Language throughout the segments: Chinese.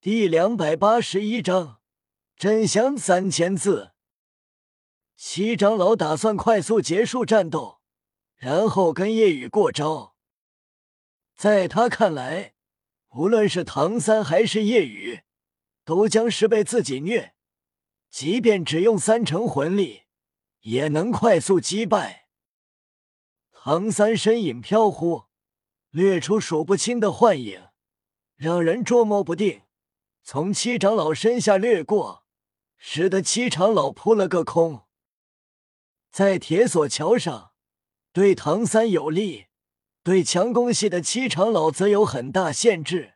第两百八十一章，真香三千字。七长老打算快速结束战斗，然后跟夜雨过招。在他看来，无论是唐三还是夜雨，都将是被自己虐，即便只用三成魂力，也能快速击败。唐三身影飘忽，掠出数不清的幻影，让人捉摸不定。从七长老身下掠过，使得七长老扑了个空。在铁索桥上，对唐三有利，对强攻系的七长老则有很大限制。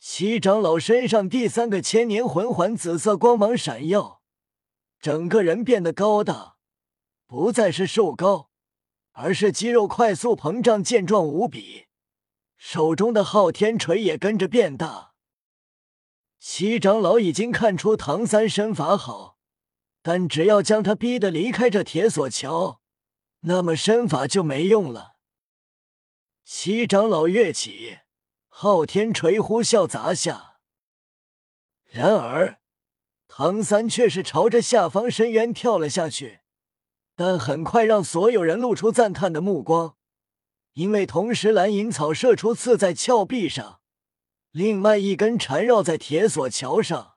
七长老身上第三个千年魂环紫色光芒闪耀，整个人变得高大，不再是瘦高，而是肌肉快速膨胀，健壮无比。手中的昊天锤也跟着变大。七长老已经看出唐三身法好，但只要将他逼得离开这铁索桥，那么身法就没用了。七长老跃起，昊天锤呼啸砸下。然而，唐三却是朝着下方深渊跳了下去，但很快让所有人露出赞叹的目光，因为同时蓝银草射出刺在峭壁上。另外一根缠绕在铁索桥上，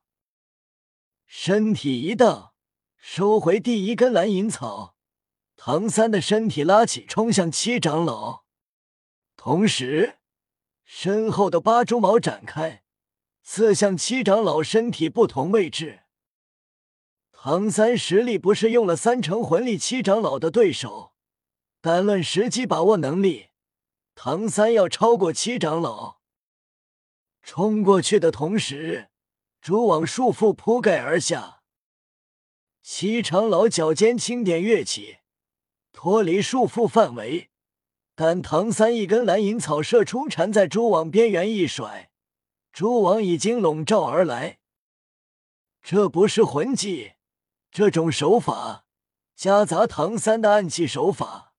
身体一荡，收回第一根蓝银草。唐三的身体拉起，冲向七长老，同时身后的八蛛矛展开，刺向七长老身体不同位置。唐三实力不是用了三成魂力七长老的对手，单论时机把握能力，唐三要超过七长老。冲过去的同时，蛛网束缚铺盖而下。七长老脚尖轻点跃起，脱离束缚范围。但唐三一根蓝银草射出，缠在蛛网边缘一甩，蛛网已经笼罩而来。这不是魂技，这种手法夹杂唐三的暗器手法，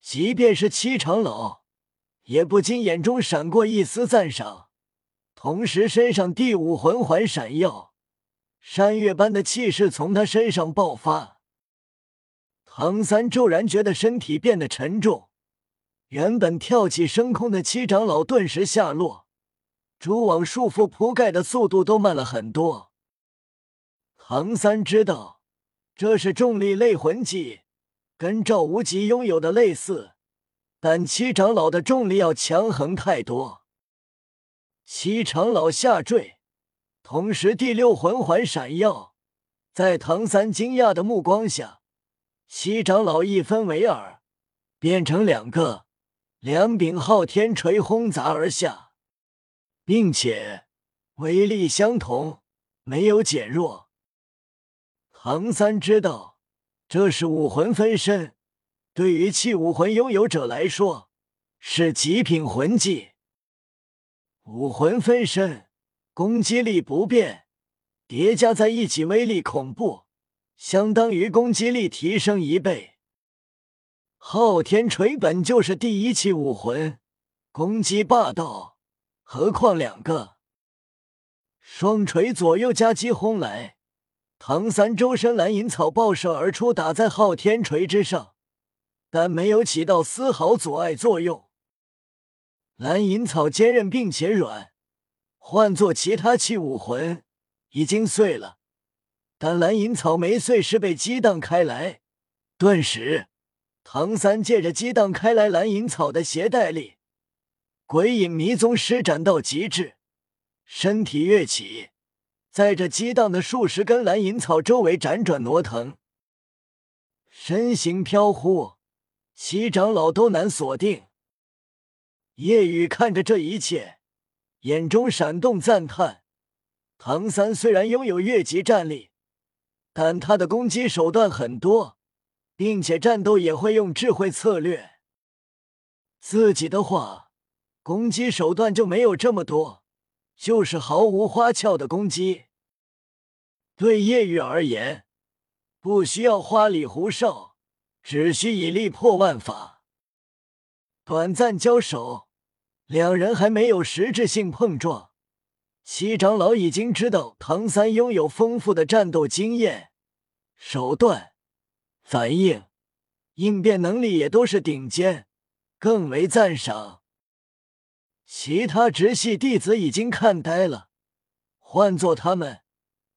即便是七长老。也不禁眼中闪过一丝赞赏，同时身上第五魂环闪耀，山岳般的气势从他身上爆发。唐三骤然觉得身体变得沉重，原本跳起升空的七长老顿时下落，蛛网束缚铺盖的速度都慢了很多。唐三知道这是重力类魂技，跟赵无极拥有的类似。但七长老的重力要强横太多。七长老下坠，同时第六魂环闪耀，在唐三惊讶的目光下，七长老一分为二，变成两个，两柄昊天锤轰砸而下，并且威力相同，没有减弱。唐三知道，这是武魂分身。对于器武魂拥有者来说，是极品魂技。武魂分身，攻击力不变，叠加在一起威力恐怖，相当于攻击力提升一倍。昊天锤本就是第一器武魂，攻击霸道，何况两个双锤左右夹击轰来，唐三周身蓝银草爆射而出，打在昊天锤之上。但没有起到丝毫阻碍作用。蓝银草坚韧并且软，换做其他器武魂已经碎了，但蓝银草没碎，是被激荡开来。顿时，唐三借着激荡开来蓝银草的携带力，鬼影迷踪施展到极致，身体跃起，在这激荡的数十根蓝银草周围辗转挪腾，身形飘忽。七长老都难锁定。夜雨看着这一切，眼中闪动赞叹。唐三虽然拥有越级战力，但他的攻击手段很多，并且战斗也会用智慧策略。自己的话，攻击手段就没有这么多，就是毫无花俏的攻击。对夜雨而言，不需要花里胡哨。只需以力破万法。短暂交手，两人还没有实质性碰撞，七长老已经知道唐三拥有丰富的战斗经验、手段、反应、应变能力也都是顶尖，更为赞赏。其他直系弟子已经看呆了，换做他们，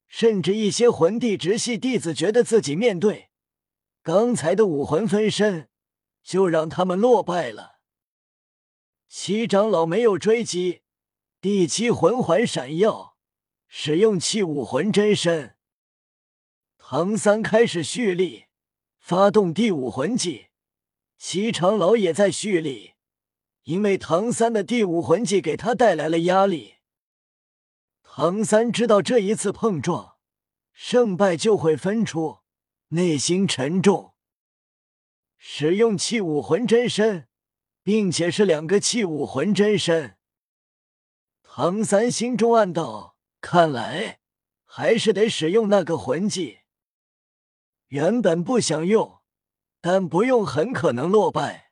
甚至一些魂帝直系弟子觉得自己面对刚才的武魂分身，就让他们落败了。七长老没有追击。第七魂环闪耀，使用器武魂真身。唐三开始蓄力，发动第五魂技。七长老也在蓄力，因为唐三的第五魂技给他带来了压力。唐三知道这一次碰撞，胜败就会分出，内心沉重。使用器武魂真身，并且是两个器武魂真身。唐三心中暗道：“看来还是得使用那个魂技。原本不想用，但不用很可能落败。”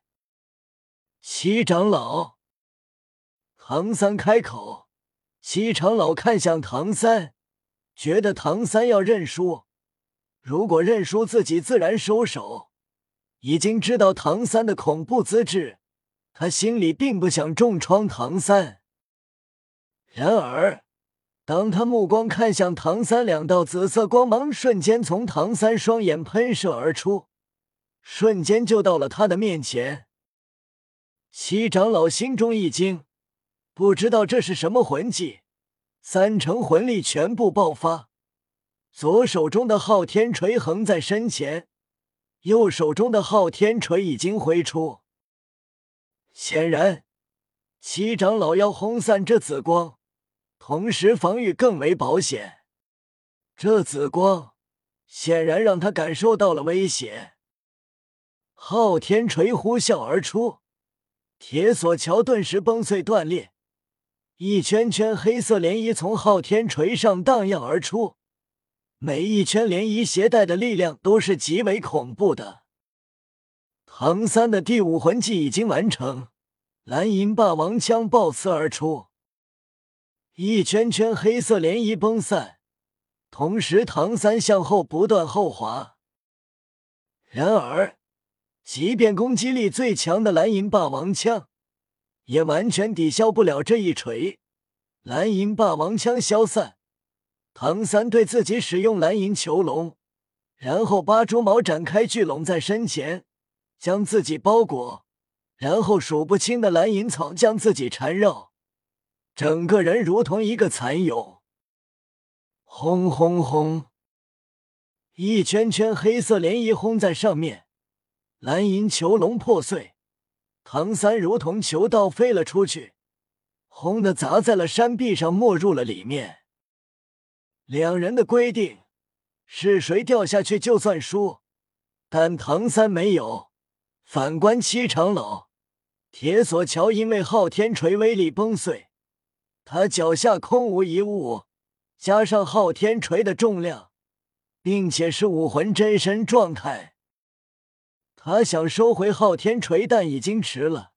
七长老，唐三开口。七长老看向唐三，觉得唐三要认输。如果认输，自己自然收手。已经知道唐三的恐怖资质，他心里并不想重创唐三。然而，当他目光看向唐三，两道紫色光芒瞬间从唐三双眼喷射而出，瞬间就到了他的面前。七长老心中一惊，不知道这是什么魂技，三成魂力全部爆发，左手中的昊天锤横在身前，右手中的昊天锤已经挥出，显然，七长老要轰散这紫光。同时防御更为保险，这紫光显然让他感受到了威胁。昊天锤呼啸而出，铁索桥顿时崩碎断裂，一圈圈黑色涟漪从昊天锤上荡漾而出，每一圈涟漪携带的力量都是极为恐怖的。唐三的第五魂技已经完成，蓝银霸王枪爆刺而出。一圈圈黑色涟漪崩散，同时唐三向后不断后滑。然而，即便攻击力最强的蓝银霸王枪，也完全抵消不了这一锤。蓝银霸王枪消散，唐三对自己使用蓝银囚笼，然后八蛛矛展开聚拢在身前，将自己包裹，然后数不清的蓝银草将自己缠绕。整个人如同一个蚕蛹，轰轰轰！一圈圈黑色涟漪轰在上面，蓝银囚笼破碎，唐三如同球倒飞了出去，轰的砸在了山壁上，没入了里面。两人的规定是谁掉下去就算输，但唐三没有。反观七长老，铁索桥因为昊天锤威力崩碎。他脚下空无一物，加上昊天锤的重量，并且是武魂真身状态，他想收回昊天锤，但已经迟了。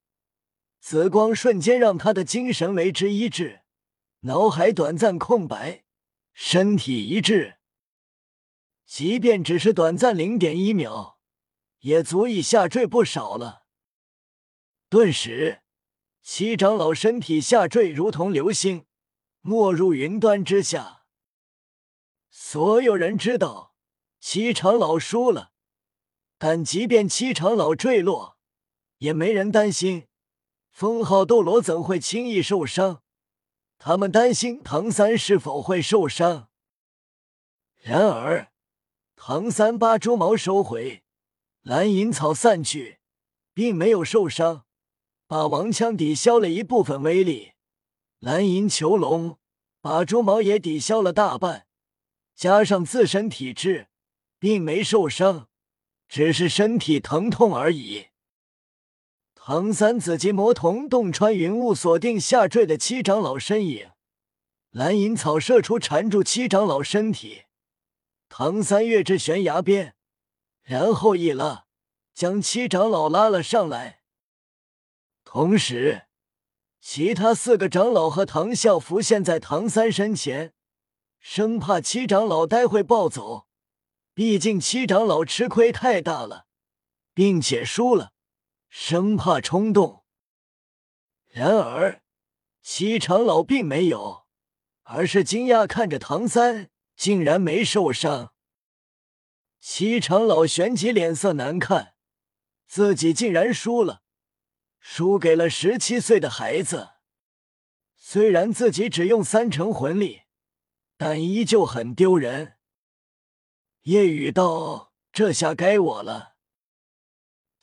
紫光瞬间让他的精神为之一滞，脑海短暂空白，身体一滞。即便只是短暂零点一秒，也足以下坠不少了。顿时。七长老身体下坠，如同流星，没入云端之下。所有人知道七长老输了，但即便七长老坠落，也没人担心。封号斗罗怎会轻易受伤？他们担心唐三是否会受伤。然而，唐三八蛛矛收回，蓝银草散去，并没有受伤。把王枪抵消了一部分威力，蓝银囚笼把猪毛也抵消了大半，加上自身体质，并没受伤，只是身体疼痛而已。唐三紫金魔瞳洞穿云雾，锁定下坠的七长老身影，蓝银草射出缠住七长老身体。唐三跃至悬崖边，然后一拉，将七长老拉了上来。同时，其他四个长老和唐啸浮现在唐三身前，生怕七长老待会暴走。毕竟七长老吃亏太大了，并且输了，生怕冲动。然而，西长老并没有，而是惊讶看着唐三，竟然没受伤。西长老旋即脸色难看，自己竟然输了。输给了十七岁的孩子，虽然自己只用三成魂力，但依旧很丢人。夜雨道：“这下该我了。”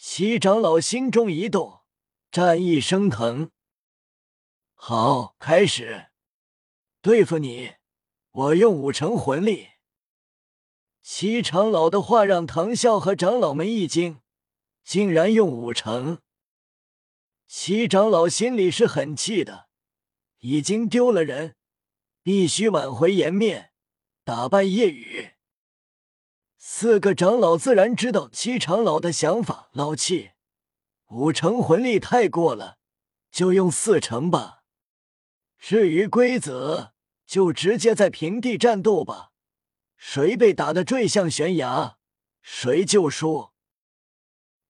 七长老心中一动，战意升腾。好，开始对付你，我用五成魂力。七长老的话让唐啸和长老们一惊，竟然用五成。七长老心里是很气的，已经丢了人，必须挽回颜面，打败夜雨。四个长老自然知道七长老的想法，老七，五成魂力太过了，就用四成吧。至于规则，就直接在平地战斗吧，谁被打的坠向悬崖，谁就输。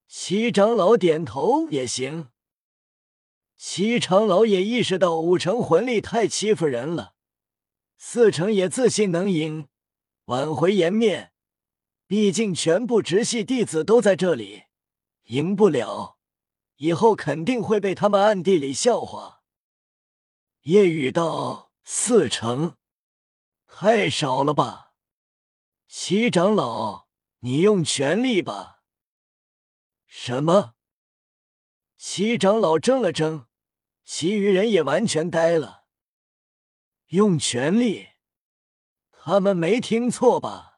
七长老点头也行。七长老也意识到五成魂力太欺负人了，四成也自信能赢，挽回颜面。毕竟全部直系弟子都在这里，赢不了，以后肯定会被他们暗地里笑话。夜雨道：“四成，太少了吧？”七长老，你用全力吧。什么？七长老怔了怔。其余人也完全呆了。用全力？他们没听错吧？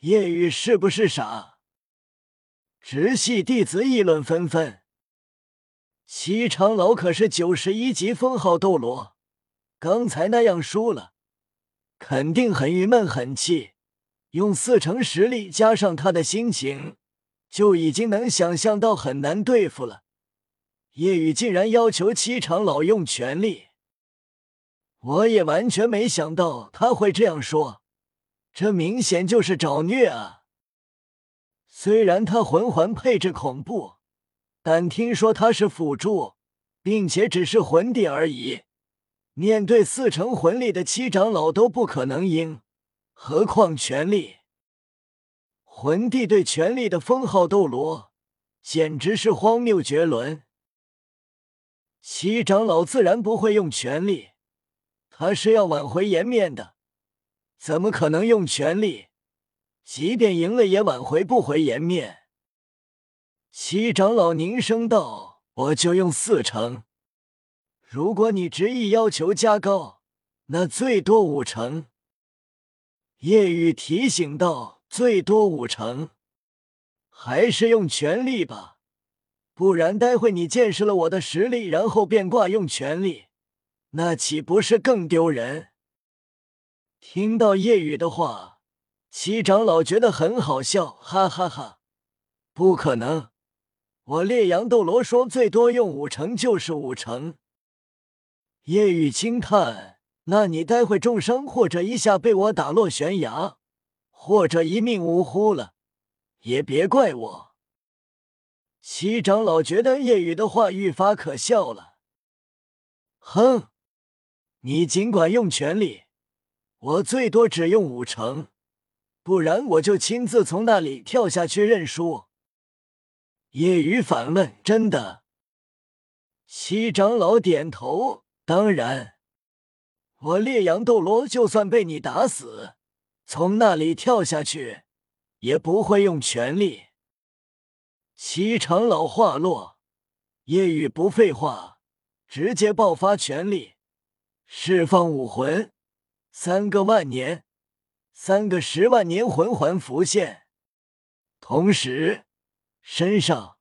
叶雨是不是傻？直系弟子议论纷纷。七长老可是九十一级封号斗罗，刚才那样输了，肯定很郁闷很气。用四成实力加上他的心情，就已经能想象到很难对付了。叶雨竟然要求七长老用全力，我也完全没想到他会这样说，这明显就是找虐啊！虽然他魂环配置恐怖，但听说他是辅助，并且只是魂帝而已，面对四成魂力的七长老都不可能赢，何况全力？魂帝对全力的封号斗罗，简直是荒谬绝伦。七长老自然不会用全力，他是要挽回颜面的，怎么可能用全力？即便赢了，也挽回不回颜面。七长老凝声道：“我就用四成。如果你执意要求加高，那最多五成。”夜雨提醒道：“最多五成，还是用全力吧。”不然，待会你见识了我的实力，然后变卦用全力，那岂不是更丢人？听到叶雨的话，七长老觉得很好笑，哈哈哈！不可能，我烈阳斗罗说最多用五成就是五成。叶雨轻叹：“那你待会重伤，或者一下被我打落悬崖，或者一命呜呼了，也别怪我。”七长老觉得叶雨的话愈发可笑了。哼，你尽管用全力，我最多只用五成，不然我就亲自从那里跳下去认输。叶雨反问：“真的？”七长老点头：“当然，我烈阳斗罗就算被你打死，从那里跳下去，也不会用全力。”七长老话落，夜雨不废话，直接爆发全力，释放武魂，三个万年，三个十万年魂环浮现，同时身上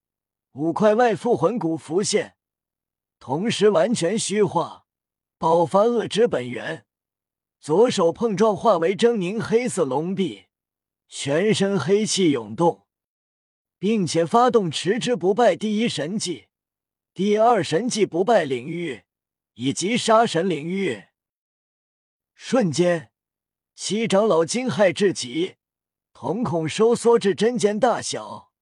五块外附魂骨浮现，同时完全虚化，爆发恶之本源，左手碰撞化为狰狞黑色龙臂，全身黑气涌动。并且发动持之不败第一神技，第二神技不败领域，以及杀神领域。瞬间，七长老惊骇至极，瞳孔收缩至针尖大小。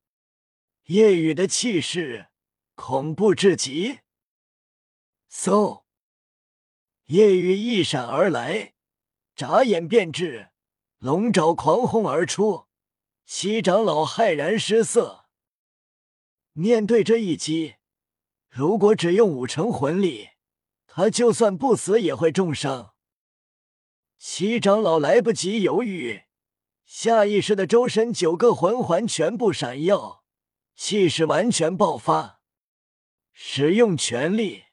夜雨的气势恐怖至极。嗖！夜雨一闪而来，眨眼便至，龙爪狂轰而出。七长老骇然失色。面对这一击，如果只用五成魂力，他就算不死也会重伤。七长老来不及犹豫，下意识的周身九个魂环全部闪耀，气势完全爆发，使用全力。